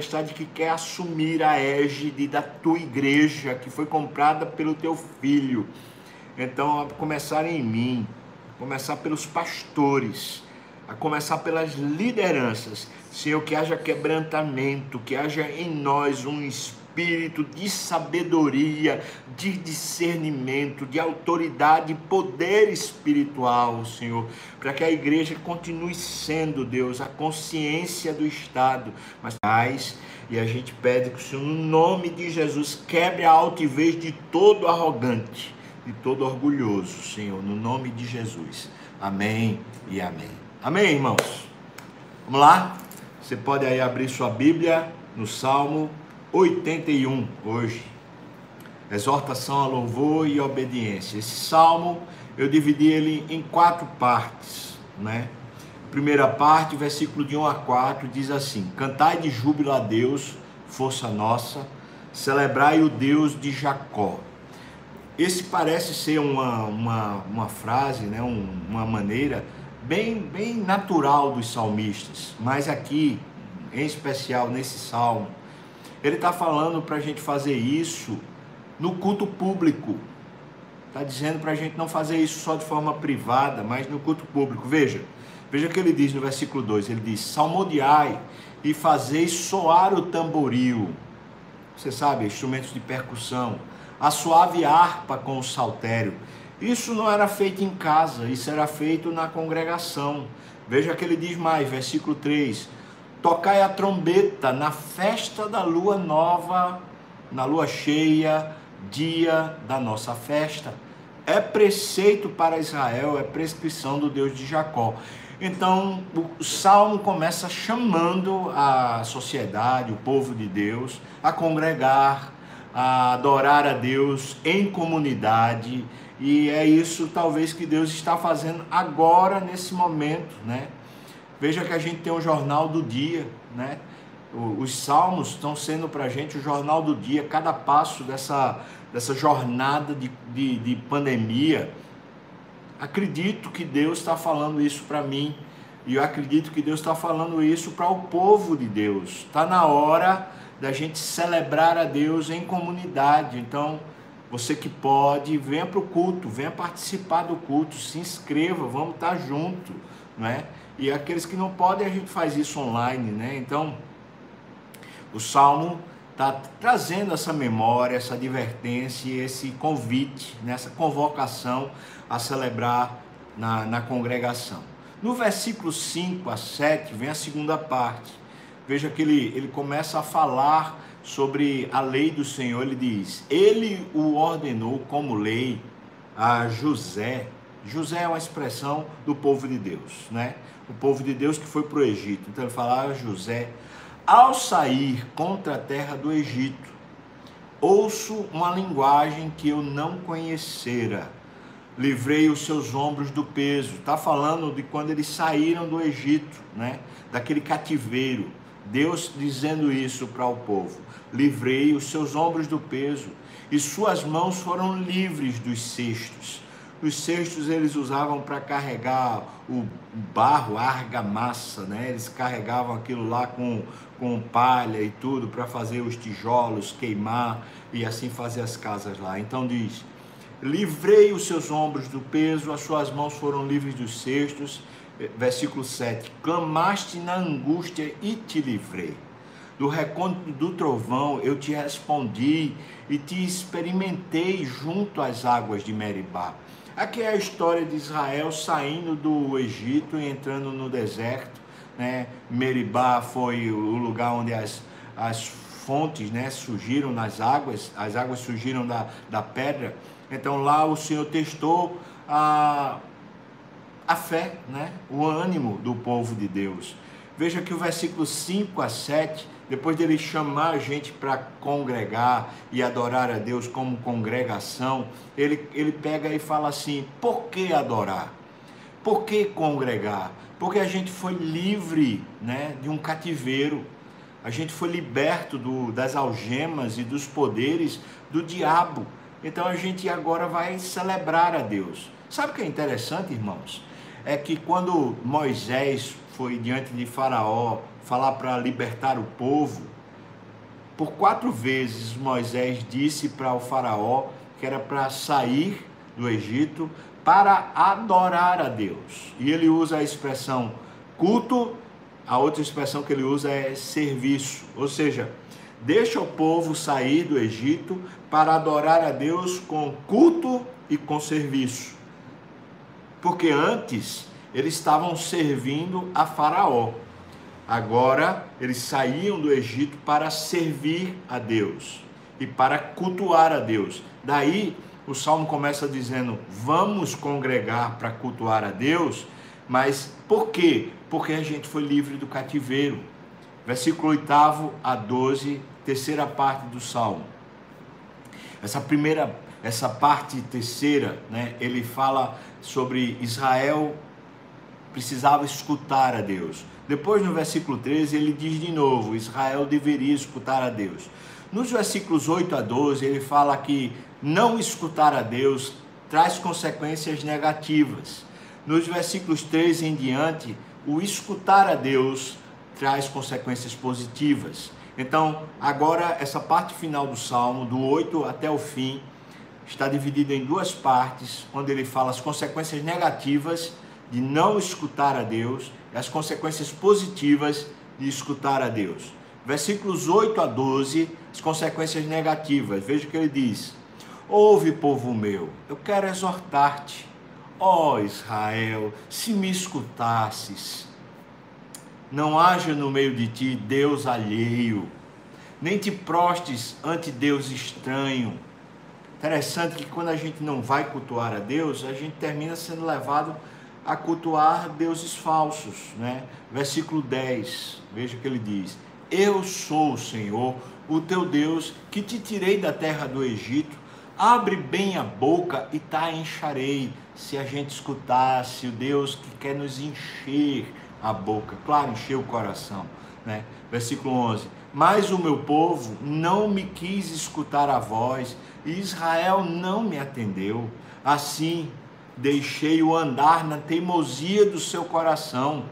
tempestade que quer assumir a égide da tua igreja, que foi comprada pelo teu filho. Então, a começar em mim, a começar pelos pastores, a começar pelas lideranças. Senhor, que haja quebrantamento, que haja em nós um espírito espírito de sabedoria, de discernimento, de autoridade poder espiritual, Senhor, para que a igreja continue sendo, Deus, a consciência do Estado, mas e a gente pede que o Senhor, no nome de Jesus, quebre a altivez de todo arrogante, de todo orgulhoso, Senhor, no nome de Jesus. Amém e amém. Amém, irmãos? Vamos lá? Você pode aí abrir sua Bíblia no Salmo 81 hoje. Exortação a louvor e obediência. Esse salmo eu dividi ele em quatro partes, né? Primeira parte, versículo de 1 a 4, diz assim: Cantai de júbilo a Deus, força nossa, celebrai o Deus de Jacó. Esse parece ser uma, uma, uma frase, né? Um, uma maneira bem, bem natural dos salmistas, mas aqui, em especial nesse salmo, ele está falando para a gente fazer isso no culto público. Está dizendo para a gente não fazer isso só de forma privada, mas no culto público. Veja, veja o que ele diz no versículo 2: ele diz: Salmodiai e fazeis soar o tamboril. Você sabe, instrumentos de percussão, a suave harpa com o saltério. Isso não era feito em casa, isso era feito na congregação. Veja que ele diz mais, versículo 3: Tocai a trombeta na festa da lua nova, na lua cheia, dia da nossa festa. É preceito para Israel, é prescrição do Deus de Jacó. Então, o salmo começa chamando a sociedade, o povo de Deus, a congregar, a adorar a Deus em comunidade. E é isso, talvez, que Deus está fazendo agora, nesse momento, né? Veja que a gente tem o jornal do dia, né? Os salmos estão sendo para a gente o jornal do dia, cada passo dessa, dessa jornada de, de, de pandemia. Acredito que Deus está falando isso para mim, e eu acredito que Deus está falando isso para o povo de Deus. Está na hora da gente celebrar a Deus em comunidade. Então, você que pode, venha para o culto, venha participar do culto, se inscreva, vamos estar tá junto, não é? E aqueles que não podem, a gente faz isso online, né? Então, o Salmo está trazendo essa memória, essa advertência, esse convite, nessa convocação a celebrar na, na congregação. No versículo 5 a 7 vem a segunda parte. Veja que ele, ele começa a falar sobre a lei do Senhor. Ele diz: Ele o ordenou como lei a José. José é uma expressão do povo de Deus, né? o povo de Deus que foi para o Egito. Então ele fala a José: ao sair contra a terra do Egito, ouço uma linguagem que eu não conhecera. Livrei os seus ombros do peso. Está falando de quando eles saíram do Egito, né? daquele cativeiro. Deus dizendo isso para o povo: livrei os seus ombros do peso, e suas mãos foram livres dos cestos. Os cestos eles usavam para carregar o barro, argamassa, né? Eles carregavam aquilo lá com, com palha e tudo para fazer os tijolos, queimar e assim fazer as casas lá. Então diz: Livrei os seus ombros do peso, as suas mãos foram livres dos cestos. Versículo 7: Clamaste na angústia e te livrei. Do recôndito do trovão eu te respondi e te experimentei junto às águas de Meribá. Aqui é a história de Israel saindo do Egito e entrando no deserto. Né? Meribá foi o lugar onde as, as fontes né, surgiram nas águas, as águas surgiram da, da pedra. Então lá o Senhor testou a, a fé, né? o ânimo do povo de Deus. Veja que o versículo 5 a 7 depois dele chamar a gente para congregar e adorar a Deus como congregação, ele, ele pega e fala assim: por que adorar? Por que congregar? Porque a gente foi livre né, de um cativeiro, a gente foi liberto do, das algemas e dos poderes do diabo. Então a gente agora vai celebrar a Deus. Sabe o que é interessante, irmãos? É que quando Moisés foi diante de Faraó falar para libertar o povo, por quatro vezes Moisés disse para o Faraó que era para sair do Egito para adorar a Deus. E ele usa a expressão culto, a outra expressão que ele usa é serviço, ou seja, deixa o povo sair do Egito para adorar a Deus com culto e com serviço. Porque antes eles estavam servindo a Faraó. Agora eles saíam do Egito para servir a Deus e para cultuar a Deus. Daí o salmo começa dizendo: Vamos congregar para cultuar a Deus, mas por quê? Porque a gente foi livre do cativeiro. Versículo 8 a 12, terceira parte do salmo. Essa primeira, essa parte terceira, né, ele fala sobre Israel precisava escutar a Deus. Depois, no versículo 13, ele diz de novo: Israel deveria escutar a Deus. Nos versículos 8 a 12, ele fala que não escutar a Deus traz consequências negativas. Nos versículos 13 em diante, o escutar a Deus traz consequências positivas. Então, agora, essa parte final do salmo, do 8 até o fim, está dividida em duas partes, onde ele fala as consequências negativas de não escutar a Deus e as consequências positivas de escutar a Deus. Versículos 8 a 12, as consequências negativas. Veja o que ele diz: Ouve, povo meu, eu quero exortar-te. Ó oh, Israel, se me escutasses, não haja no meio de ti Deus alheio, nem te prostes ante Deus estranho. Interessante que quando a gente não vai cultuar a Deus, a gente termina sendo levado a cultuar deuses falsos, né? Versículo 10, veja o que ele diz: Eu sou o Senhor, o teu Deus, que te tirei da terra do Egito. Abre bem a boca e tá encharei. Se a gente escutasse o Deus que quer nos encher a boca, claro, encher o coração, né? Versículo 11: Mas o meu povo não me quis escutar a voz, e Israel não me atendeu. Assim, deixei-o andar na teimosia do seu coração.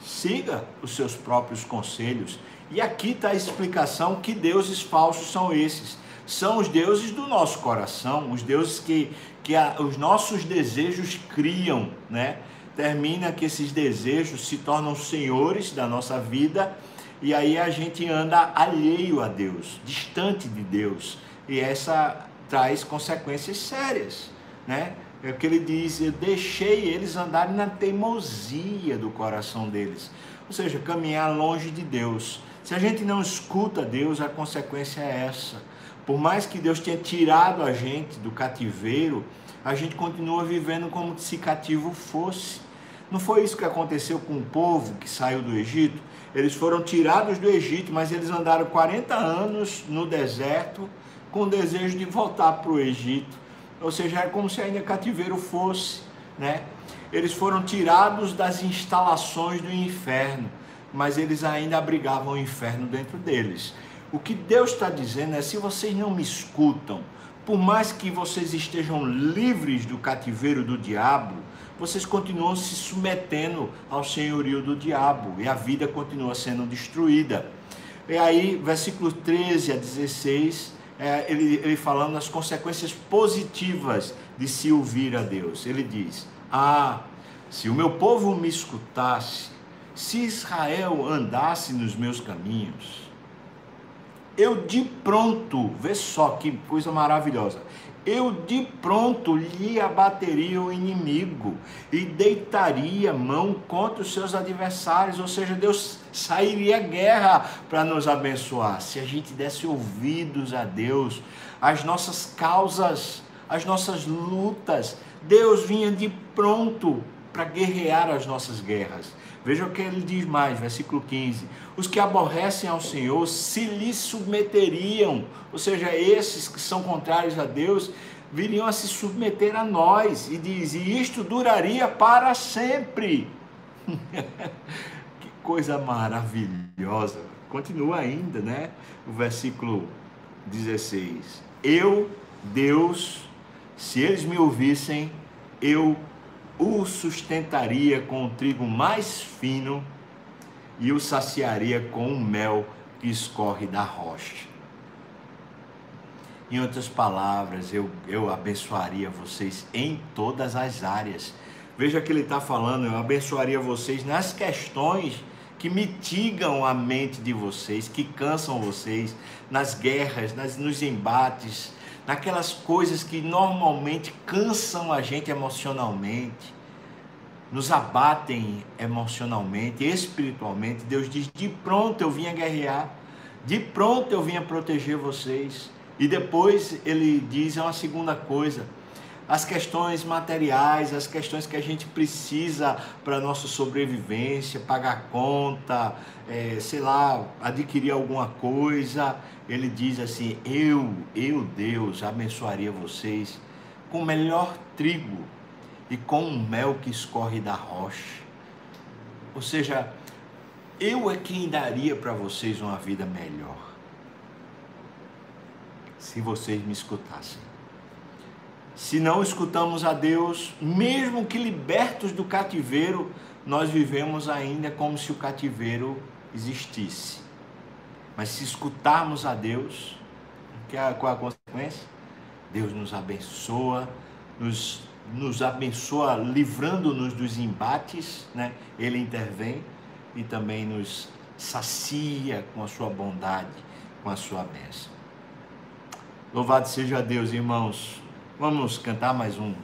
Siga os seus próprios conselhos. E aqui está a explicação que deuses falsos são esses. São os deuses do nosso coração, os deuses que, que a, os nossos desejos criam, né? Termina que esses desejos se tornam senhores da nossa vida e aí a gente anda alheio a Deus, distante de Deus. E essa traz consequências sérias, né? É o que ele diz: Eu deixei eles andarem na teimosia do coração deles. Ou seja, caminhar longe de Deus. Se a gente não escuta Deus, a consequência é essa. Por mais que Deus tenha tirado a gente do cativeiro, a gente continua vivendo como se cativo fosse. Não foi isso que aconteceu com o povo que saiu do Egito? Eles foram tirados do Egito, mas eles andaram 40 anos no deserto com o desejo de voltar para o Egito ou seja, é como se ainda cativeiro fosse, né? Eles foram tirados das instalações do inferno, mas eles ainda abrigavam o inferno dentro deles. O que Deus está dizendo é: se vocês não me escutam, por mais que vocês estejam livres do cativeiro do diabo, vocês continuam se submetendo ao senhorio do diabo e a vida continua sendo destruída. E aí, versículo 13 a 16 é, ele, ele falando as consequências positivas de se ouvir a Deus. Ele diz: Ah, se o meu povo me escutasse, se Israel andasse nos meus caminhos, eu de pronto, vê só que coisa maravilhosa, eu de pronto lhe abateria o inimigo e deitaria mão contra os seus adversários, ou seja, Deus sairia guerra para nos abençoar. Se a gente desse ouvidos a Deus, as nossas causas, as nossas lutas, Deus vinha de pronto para guerrear as nossas guerras. Veja o que ele diz mais, versículo 15: Os que aborrecem ao Senhor se lhe submeteriam, ou seja, esses que são contrários a Deus, viriam a se submeter a nós, e diz: E isto duraria para sempre. que coisa maravilhosa. Continua ainda, né? O versículo 16: Eu, Deus, se eles me ouvissem, eu o sustentaria com o trigo mais fino e o saciaria com o mel que escorre da rocha. Em outras palavras, eu, eu abençoaria vocês em todas as áreas. Veja que ele está falando, eu abençoaria vocês nas questões que mitigam a mente de vocês, que cansam vocês, nas guerras, nas, nos embates, naquelas coisas que normalmente cansam a gente emocionalmente, nos abatem emocionalmente, espiritualmente. Deus diz: de pronto eu vim a guerrear, de pronto eu vim a proteger vocês. E depois ele diz uma segunda coisa as questões materiais, as questões que a gente precisa para nossa sobrevivência, pagar conta, é, sei lá, adquirir alguma coisa. Ele diz assim: Eu, eu, Deus, abençoaria vocês com o melhor trigo e com o mel que escorre da rocha. Ou seja, eu é quem daria para vocês uma vida melhor. Se vocês me escutassem. Se não escutamos a Deus, mesmo que libertos do cativeiro, nós vivemos ainda como se o cativeiro existisse. Mas se escutarmos a Deus, qual é a consequência? Deus nos abençoa, nos, nos abençoa livrando-nos dos embates, né? Ele intervém e também nos sacia com a sua bondade, com a sua bênção. Louvado seja Deus, irmãos. Vamos cantar mais um